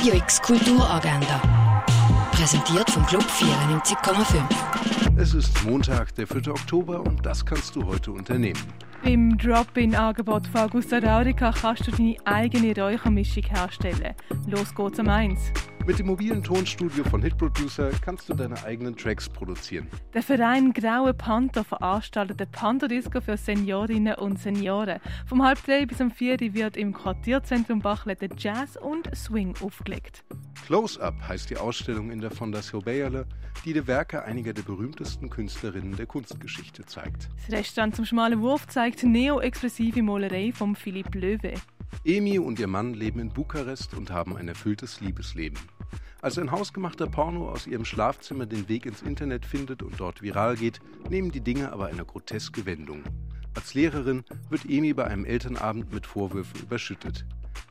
Radio X Kulturagenda. Präsentiert vom Club 94,5. Es ist Montag, der 4. Oktober und das kannst du heute unternehmen. Im Drop-In-Angebot von Augusta Raurica kannst du deine eigene Räuchermischung herstellen. Los geht's am 1. Mit dem mobilen Tonstudio von Hitproducer kannst du deine eigenen Tracks produzieren. Der Verein Graue Panther veranstaltet eine Panther-Disco für Seniorinnen und Senioren. Vom halb drei bis um vier wird im Quartierzentrum Bachlete Jazz und Swing aufgelegt. Close-Up heißt die Ausstellung in der Fondation Bayerle, die die Werke einiger der berühmtesten Künstlerinnen der Kunstgeschichte zeigt. Das Restaurant zum Schmalen Wurf zeigt neo-expressive Malerei von Philipp Löwe. Emi und ihr Mann leben in Bukarest und haben ein erfülltes Liebesleben. Als ein hausgemachter Porno aus ihrem Schlafzimmer den Weg ins Internet findet und dort viral geht, nehmen die Dinge aber eine groteske Wendung. Als Lehrerin wird Emi bei einem Elternabend mit Vorwürfen überschüttet.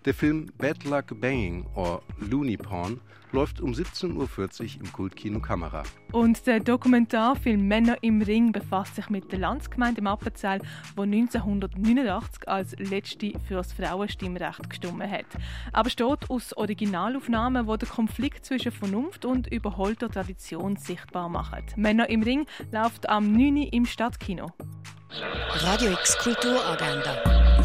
Der Film Bad Luck Banging or Looney Porn läuft um 17.40 Uhr im Kultkino Kamera. Und der Dokumentarfilm Männer im Ring befasst sich mit der Landsgemeinde im Appenzell, die 1989 als letzte fürs Frauenstimmrecht gestimmt hat. Aber besteht aus Originalaufnahmen, die den Konflikt zwischen Vernunft und überholter Tradition sichtbar machen. Männer im Ring läuft am 9. Uhr im Stadtkino. Radio X Kulturagenda.